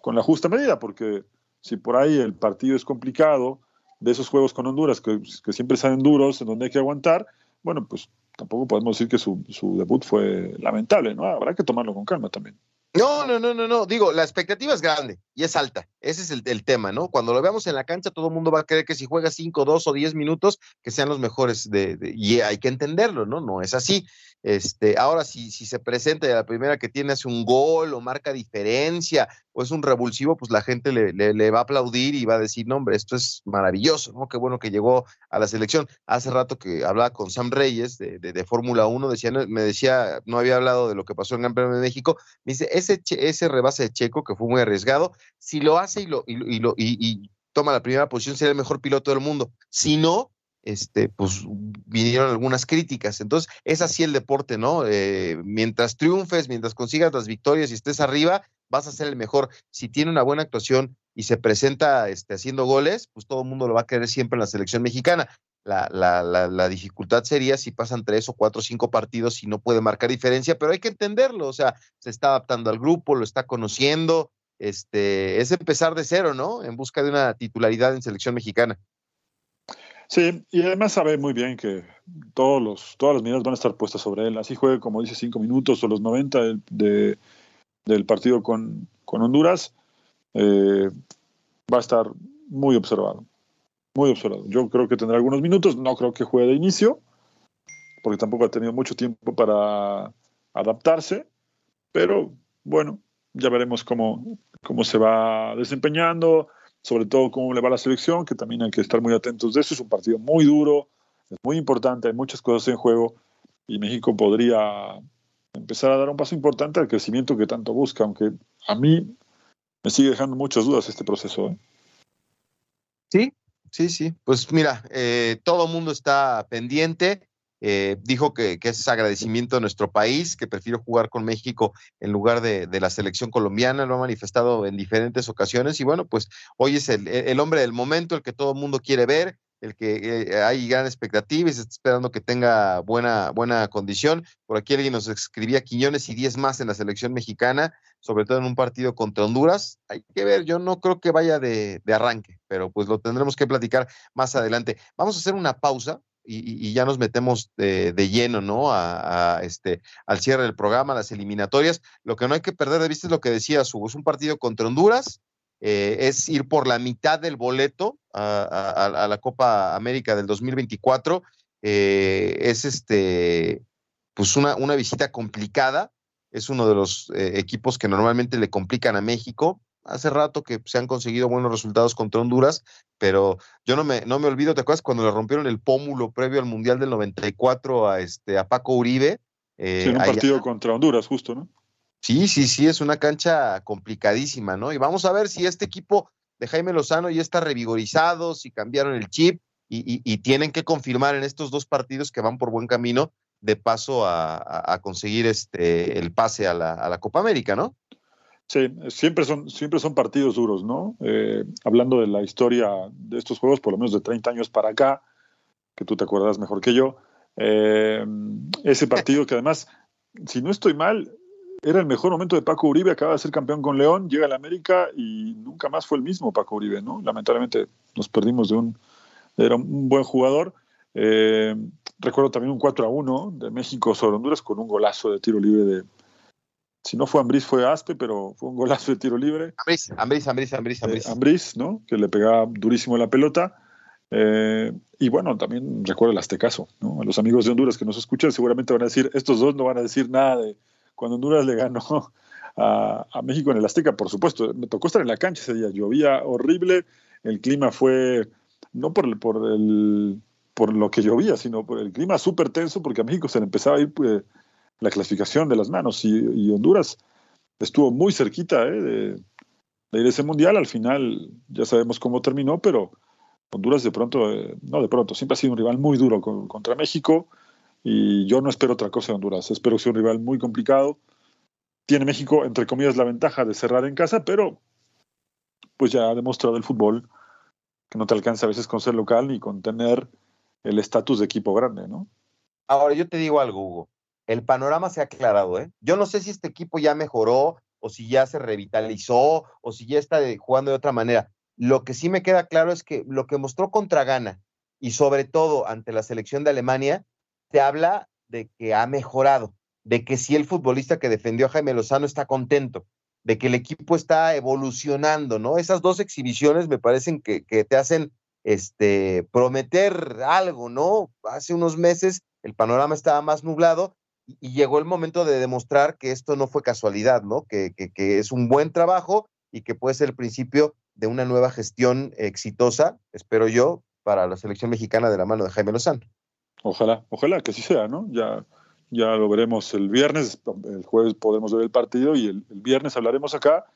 S2: con la justa medida, porque si por ahí el partido es complicado, de esos juegos con Honduras que, siempre salen duros, en donde hay que aguantar, bueno, pues tampoco podemos decir que su, debut fue lamentable, ¿no? Habrá que tomarlo con calma también.
S1: No, no, no, no, no. Digo, la expectativa es grande y es alta. Ese es el, tema, ¿no? Cuando lo veamos en la cancha, todo el mundo va a creer que si juega 5, 2 o 10 minutos, que sean los mejores de, de, y hay que entenderlo, ¿no? No es así. Este, ahora, si, si se presenta a la primera que tiene hace un gol o marca diferencia o es un revulsivo, pues la gente le, va a aplaudir y va a decir, no, hombre, esto es maravilloso, ¿no? Qué bueno que llegó a la selección. Hace rato que hablaba con Sam Reyes de Fórmula 1, decía, me decía, no había hablado de lo que pasó en Gran Premio de México, me dice, ese, ese rebase de Checo, que fue muy arriesgado, si lo hace y, lo, y, y, lo, y, y toma la primera posición, será el mejor piloto del mundo. Si no, este, pues vinieron algunas críticas. Entonces, es así el deporte, ¿no? Eh, mientras triunfes, mientras consigas las victorias y estés arriba, vas a ser el mejor. Si tiene una buena actuación y se presenta este, haciendo goles, pues todo el mundo lo va a querer siempre en la selección mexicana. La, la, la, dificultad sería si pasan tres o cuatro o cinco partidos y no puede marcar diferencia, pero hay que entenderlo, o sea, se está adaptando al grupo, lo está conociendo, este, es empezar de cero, ¿no? En busca de una titularidad en selección mexicana.
S2: Sí, y además sabe muy bien que todos los, todas las miradas van a estar puestas sobre él. Así juegue, como dice, cinco minutos o los 90 de, de, del partido con, con Honduras, eh, va a estar muy observado. Muy observado. Yo creo que tendrá algunos minutos, no creo que juegue de inicio, porque tampoco ha tenido mucho tiempo para adaptarse, pero bueno, ya veremos cómo, cómo se va desempeñando sobre todo cómo le va la selección, que también hay que estar muy atentos de eso. Es un partido muy duro, es muy importante, hay muchas cosas en juego y México podría empezar a dar un paso importante al crecimiento que tanto busca, aunque a mí me sigue dejando muchas dudas este proceso. ¿eh?
S1: Sí, sí, sí. Pues mira, eh, todo el mundo está pendiente. Eh, dijo que, es agradecimiento a nuestro país, que prefiero jugar con México en lugar de, de, la selección colombiana, lo ha manifestado en diferentes ocasiones y bueno, pues hoy es el, el hombre del momento, el que todo el mundo quiere ver, el que eh, hay gran expectativa y se está esperando que tenga buena, buena condición. Por aquí alguien nos escribía Quiñones y 10 más en la selección mexicana, sobre todo en un partido contra Honduras. Hay que ver, yo no creo que vaya de, de arranque, pero pues lo tendremos que platicar más adelante. Vamos a hacer una pausa, y, ya nos metemos de, de lleno, ¿no? A, este, al cierre del programa, las eliminatorias. Lo que no hay que perder de vista es lo que decía Hugo, es un partido contra Honduras, eh, es ir por la mitad del boleto a, a la Copa América del 2024. Eh, es este, pues una, una visita complicada. Es uno de los eh, equipos que normalmente le complican a México hace rato que se han conseguido buenos resultados contra Honduras, pero yo no me, no me olvido, ¿te acuerdas cuando le rompieron el pómulo previo al Mundial del 94 a, este, a Paco Uribe?
S2: Eh, sí, en un partido allá. contra Honduras, justo, ¿no?
S1: Sí, sí, sí, es una cancha complicadísima, ¿no? Y vamos a ver si este equipo de Jaime Lozano ya está revigorizado, si cambiaron el chip y, y, y tienen que confirmar en estos dos partidos que van por buen camino de paso a, a, a conseguir este, el pase a la, a la Copa América, ¿no?
S2: Sí, siempre son, siempre son partidos duros, ¿no? Eh, hablando de la historia de estos juegos, por lo menos de 30 años para acá, que tú te acuerdas mejor que yo, eh, ese partido que además, si no estoy mal, era el mejor momento de Paco Uribe, acaba de ser campeón con León, llega a la América y nunca más fue el mismo Paco Uribe, ¿no? Lamentablemente nos perdimos de un, era un buen jugador. Eh, recuerdo también un 4 a 1 de México sobre Honduras con un golazo de tiro libre de, si no fue Ambriz, fue Aspe, pero fue un golazo de tiro libre.
S1: Ambriz, Ambriz, Ambriz, Ambriz, Ambriz.
S2: Eh, Ambriz, ¿no? Que le pegaba durísimo la pelota. Eh, y bueno, también recuerdo el Aztecaso, ¿no? A los amigos de Honduras que nos escuchan seguramente van a decir, estos dos no van a decir nada de cuando Honduras le ganó a, a, México en el Azteca, por supuesto. Me tocó estar en la cancha ese día, llovía horrible, el clima fue, no por, por, el, por lo que llovía, sino por el clima súper tenso, porque a México se le empezaba a ir pues, la clasificación de las manos y, Honduras estuvo muy cerquita ¿eh? de, ir a ese mundial. Al final ya sabemos cómo terminó, pero Honduras de pronto, eh, no de pronto, siempre ha sido un rival muy duro con, contra México y yo no espero otra cosa de Honduras. Espero que sea un rival muy complicado. Tiene México, entre comillas, la ventaja de cerrar en casa, pero pues ya ha demostrado el fútbol que no te alcanza a veces con ser local ni con tener el estatus de equipo grande, ¿no?
S1: Ahora, yo te digo algo, Hugo. El panorama se ha aclarado, ¿eh? Yo no sé si este equipo ya mejoró o si ya se revitalizó o si ya está jugando de otra manera. Lo que sí me queda claro es que lo que mostró contra Ghana y sobre todo ante la selección de Alemania, te habla de que ha mejorado, de que sí el futbolista que defendió a Jaime Lozano está contento, de que el equipo está evolucionando, ¿no? Esas dos exhibiciones me parecen que, que te hacen este, prometer algo, ¿no? Hace unos meses el panorama estaba más nublado y, llegó el momento de demostrar que esto no fue casualidad, ¿no? Que, que, que es un buen trabajo y que puede ser el principio de una nueva gestión exitosa, espero yo, para la selección mexicana de la mano de Jaime Lozano.
S2: Ojalá, ojalá que así sea, ¿no? Ya, ya lo veremos el viernes, el jueves podemos ver el partido y el, el viernes hablaremos acá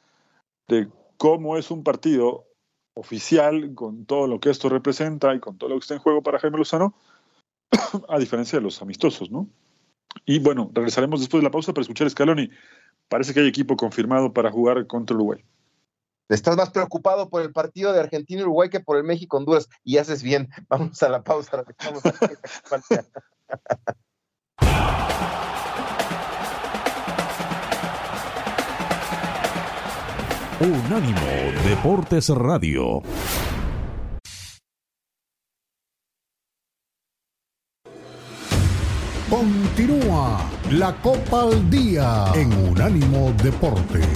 S2: de cómo es un partido oficial con todo lo que esto representa y con todo lo que está en juego para Jaime Lozano, a diferencia de los amistosos, ¿no? Y bueno, regresaremos después de la pausa para escuchar a Scaloni. Parece que hay equipo confirmado para jugar contra Uruguay.
S1: Estás más preocupado por el partido de Argentina y Uruguay que por el México-Honduras. Y haces bien. Vamos a la pausa. Vamos a
S3: Unánimo Deportes Radio. Continúa la Copa al Día en Unánimo Deportes.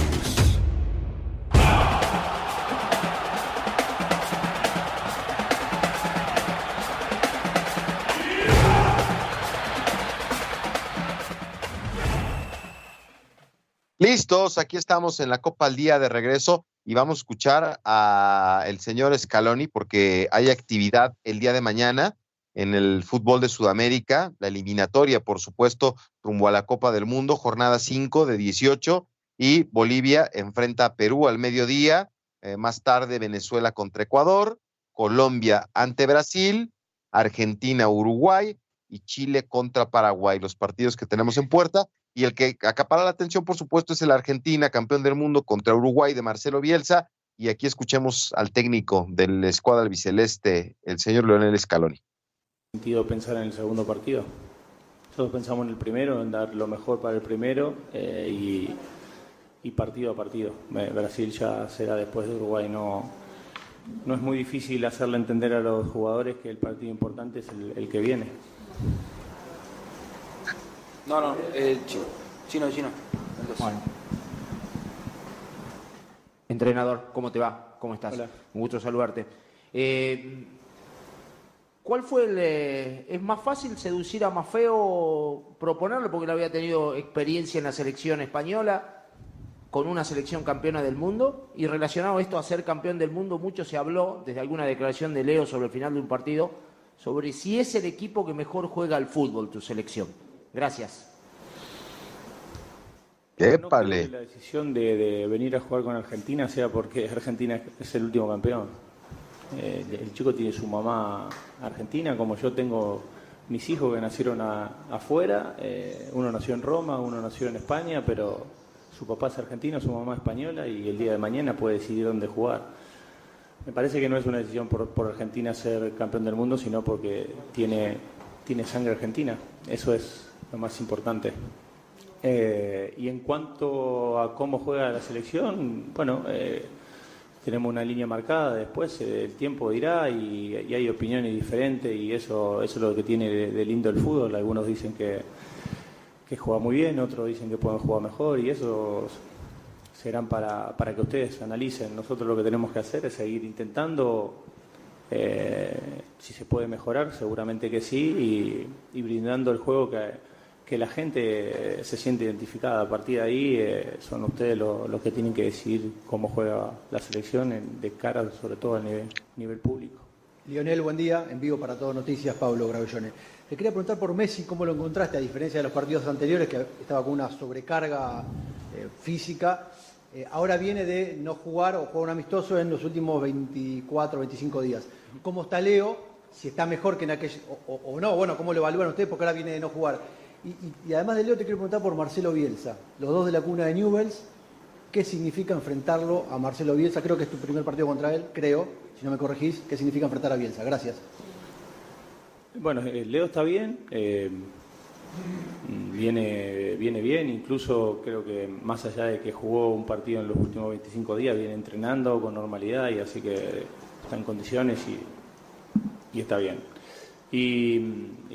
S1: Listos, aquí estamos en la Copa al Día de regreso y vamos a escuchar a el señor Scaloni porque hay actividad el día de mañana en el fútbol de Sudamérica, la eliminatoria, por supuesto, rumbo a la Copa del Mundo, jornada 5 de 18 y Bolivia enfrenta a Perú al mediodía, eh, más tarde Venezuela contra Ecuador, Colombia ante Brasil, Argentina, Uruguay y Chile contra Paraguay, los partidos que tenemos en puerta y el que acapara la atención, por supuesto, es el Argentina, campeón del mundo contra Uruguay de Marcelo Bielsa. Y aquí escuchemos al técnico del escuadra albiceleste, el señor Leonel Scaloni.
S12: Sentido pensar en el segundo partido. Todos pensamos en el primero, en dar lo mejor para el primero eh, y, y, partido a partido. Brasil ya será después de Uruguay. No, no es muy difícil hacerle entender a los jugadores que el partido importante es el, el que viene.
S15: No, no, eh, chino. Chino, chino. Bueno. Entrenador, ¿cómo te va? ¿Cómo estás?
S12: Hola.
S15: Un gusto saludarte. Eh, ¿Cuál fue el... Eh, ¿Es más fácil seducir a Mafeo, proponerle, porque él había tenido experiencia en la selección española, con una selección campeona del mundo? Y relacionado esto a ser campeón del mundo, mucho se habló, desde alguna declaración de Leo sobre el final de un partido, sobre si es el equipo que mejor juega al fútbol, tu selección. Gracias.
S12: No la decisión de, de, venir a jugar con Argentina sea porque Argentina es el último campeón. Eh, el chico tiene su mamá argentina, como yo tengo mis hijos que nacieron afuera. Eh, uno nació en Roma, uno nació en España, pero su papá es argentino, su mamá española y el día de mañana puede decidir dónde jugar. Me parece que no es una decisión por, Argentina ser campeón del mundo, sino porque tiene, tiene sangre argentina. Eso es lo más importante. Eh, y en cuanto a cómo juega la selección, bueno, tenemos una línea marcada, después eh, el tiempo dirá y, y, hay opiniones diferentes y eso, eso es lo que tiene de, lindo el fútbol. Algunos dicen que, que juega muy bien, otros dicen que pueden jugar mejor y eso serán para, para que ustedes analicen. Nosotros lo que tenemos que hacer es seguir intentando si se puede mejorar, seguramente que sí, y, brindando el juego que, que, la gente se siente identificada. A partir de ahí eh, son ustedes los que tienen que decidir cómo juega la selección de cara sobre todo a nivel, nivel público.
S16: Lionel, buen día, en vivo para Todo Noticias, Pablo Gravellone. Te quería preguntar por Messi, ¿cómo lo encontraste? A diferencia de los partidos anteriores, que estaba con una sobrecarga eh, física, eh, ahora viene de no jugar o jugar un amistoso en los últimos 24, 25 días. ¿Cómo está Leo? Si está mejor que en aquel... O, no, bueno, ¿cómo lo evalúan ustedes? Porque ahora viene de no jugar. Y, además de Leo, te quiero preguntar por Marcelo Bielsa. Los dos de la cuna de Newells, ¿qué significa enfrentarlo a Marcelo Bielsa? Creo que es tu primer partido contra él, creo, si no me corregís. ¿Qué significa enfrentar a Bielsa? Gracias.
S12: Bueno, eh, Leo está bien. Eh, viene, viene bien, incluso creo que más allá de que jugó un partido en los últimos 25 días, viene entrenando con normalidad y así que está en condiciones y, está bien. Y,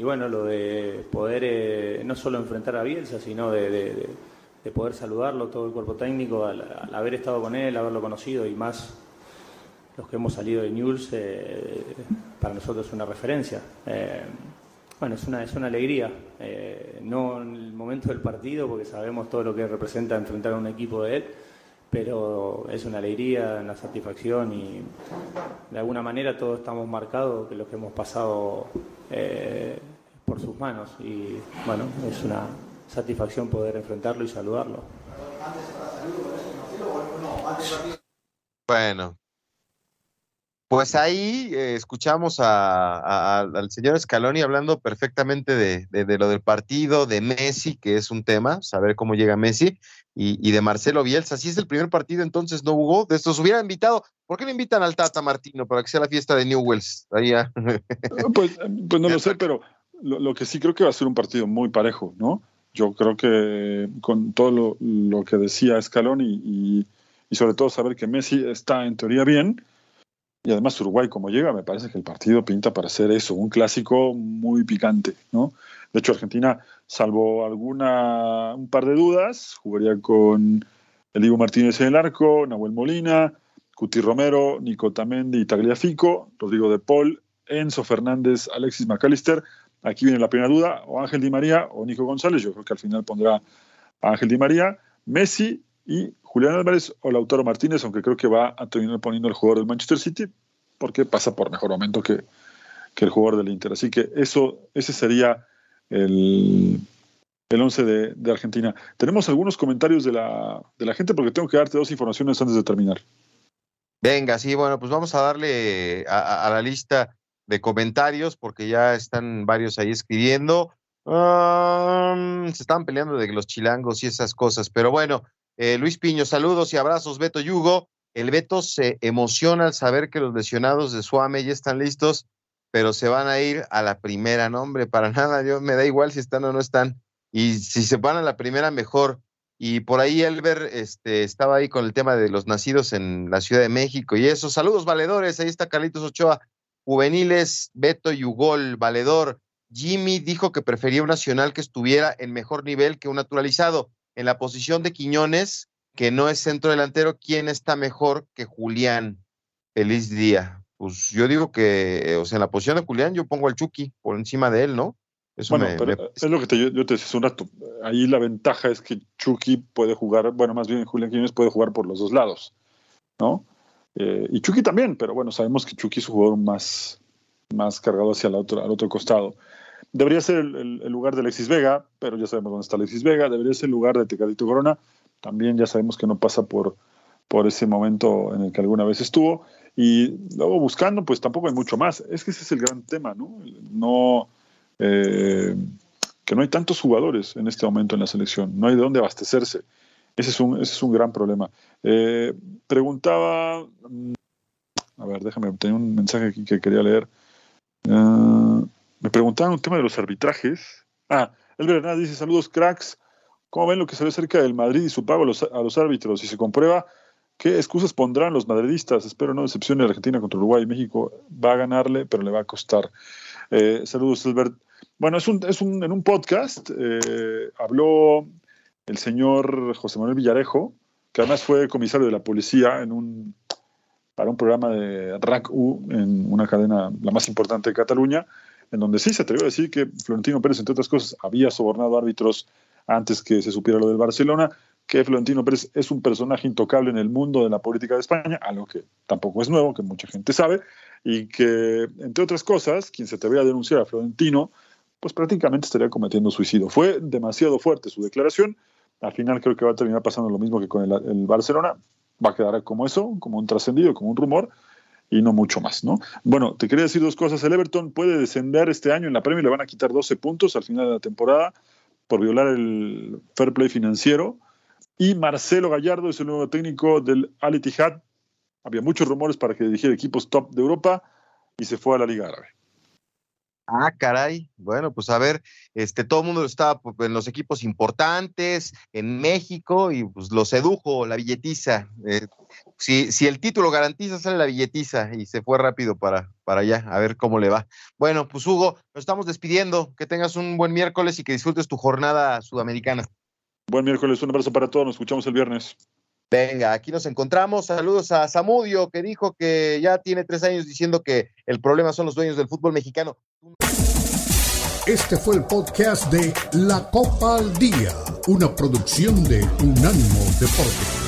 S12: bueno, lo de poder eh, no solo enfrentar a Bielsa, sino de, poder saludarlo, todo el cuerpo técnico, al, haber estado con él, haberlo conocido y más los que hemos salido de News, eh, para nosotros es una referencia. Eh, bueno, es una, es una alegría, eh, no en el momento del partido, porque sabemos todo lo que representa enfrentar a un equipo de él, pero es una alegría, una satisfacción y de alguna manera todos estamos marcados que lo que hemos pasado eh, por sus manos y bueno, es una satisfacción poder enfrentarlo y saludarlo.
S1: Bueno, pues ahí eh, escuchamos al señor Scaloni hablando perfectamente de, lo del partido, de Messi, que es un tema, saber cómo llega Messi, y, de Marcelo Bielsa. Si es el primer partido, entonces no hubo. De estos hubiera invitado. ¿Por qué no invitan al Tata Martino para que sea la fiesta de Newells? Ahí
S2: pues, pues, no lo sé, pero lo, que sí creo que va a ser un partido muy parejo, ¿no? Yo creo que con todo lo, que decía Scaloni y, y sobre todo saber que Messi está en teoría bien y además Uruguay como llega, me parece que el partido pinta para ser eso, un clásico muy picante, ¿no? De hecho, Argentina, salvo alguna, un par de dudas, jugaría con el Diego Martínez en el arco, Nahuel Molina, Cuti Romero, Nico Tamendi y Tagliafico, Rodrigo de Paul, Enzo Fernández, Alexis McAllister. Aquí viene la primera duda, o Ángel Di María o Nico González. Yo creo que al final pondrá a Ángel Di María, Messi y Julián Álvarez o Lautaro Martínez, aunque creo que va a terminar poniendo el jugador del Manchester City, porque pasa por mejor momento que, el jugador del Inter. Así que eso, ese sería el, el 11 de, Argentina. Tenemos algunos comentarios de la, de la gente porque tengo que darte dos informaciones antes de terminar.
S1: Venga, sí, bueno, pues vamos a darle a, la lista de comentarios porque ya están varios ahí escribiendo. se están peleando de los chilangos y esas cosas, pero bueno, eh, Luis Piño, saludos y abrazos, Beto Yugo. El Beto se emociona al saber que los lesionados de Suame ya están listos, pero se van a ir a la primera, no, hombre, para nada, yo me da igual si están o no están. Y si se van a la primera, mejor. Y por ahí Elber este, estaba ahí con el tema de los nacidos en la Ciudad de México y eso. Saludos, valedores. Ahí está Carlitos Ochoa. Juveniles, Beto Yugol, valedor. Jimmy dijo que prefería un nacional que estuviera en mejor nivel que un naturalizado en la posición de Quiñones, que no es centro delantero, ¿quién está mejor que Julián? Feliz día. Pues yo digo que, o sea, en la posición de Julián yo pongo al Chucky por encima de él, ¿no?
S2: Eso bueno, pero es lo que te, yo, te decía un rato. Ahí la ventaja es que Chucky puede jugar, bueno, más bien Julián Quiñones puede jugar por los dos lados, ¿no? Eh, y Chucky también, pero bueno, sabemos que Chucky es un jugador más, más cargado hacia el otro, al otro costado. Debería ser el, lugar de Alexis Vega, pero ya sabemos dónde está Alexis Vega. Debería ser el lugar de Tecadito Corona. También ya sabemos que no pasa por, por ese momento en el que alguna vez estuvo. Y luego buscando, pues tampoco hay mucho más. Es que ese es el gran tema, ¿no? No. Eh, que no hay tantos jugadores en este momento en la selección. No hay de dónde abastecerse. Ese es un, ese es un gran problema. Eh, preguntaba. Mm, a ver, déjame, tenía un mensaje aquí que quería leer. Uh, me preguntaban un tema de los arbitrajes. Ah, el Hernández dice, saludos cracks. ¿Cómo ven lo que salió acerca del Madrid y su pago a los, árbitros? Si se comprueba, ¿qué excusas pondrán los madridistas? Espero no decepcione a Argentina contra Uruguay. México va a ganarle, pero le va a costar. Eh, saludos, Albert. Bueno, es un, es un, en un podcast eh, habló el señor José Manuel Villarejo, que además fue comisario de la policía en un, para un programa de RAC-U en una cadena la más importante de Cataluña, en donde sí se atrevió a decir que Florentino Pérez, entre otras cosas, había sobornado árbitros antes que se supiera lo del Barcelona, que Florentino Pérez es un personaje intocable en el mundo de la política de España, algo que tampoco es nuevo, que mucha gente sabe, y que, entre otras cosas, quien se atreviera a denunciar a Florentino, pues prácticamente estaría cometiendo suicidio. Fue demasiado fuerte su declaración, al final creo que va a terminar pasando lo mismo que con el, el Barcelona, va a quedar como eso, como un trascendido, como un rumor, y no mucho más, ¿no? Bueno, te quería decir dos cosas. El Everton puede descender este año en la Premier, le van a quitar 12 puntos al final de la temporada por violar el fair play financiero. Y Marcelo Gallardo es el nuevo técnico del Al Ittihad. Había muchos rumores para que dirigiera equipos top de Europa y se fue a la Liga Árabe.
S1: Ah, caray. Bueno, pues a ver, este, todo el mundo estaba pues, en los equipos importantes, en México, y pues lo sedujo la billetiza. Eh, si, si el título garantiza, sale la billetiza y se fue rápido para, para allá, a ver cómo le va. Bueno, pues Hugo, nos estamos despidiendo. Que tengas un buen miércoles y que disfrutes tu jornada sudamericana.
S2: Buen miércoles, un abrazo para todos, nos escuchamos el viernes.
S1: Venga, aquí nos encontramos. Saludos a Samudio, que dijo que ya tiene tres años diciendo que el problema son los dueños del fútbol mexicano.
S3: Este fue el podcast de La Copa al Día, una producción de Unánimo Deportes.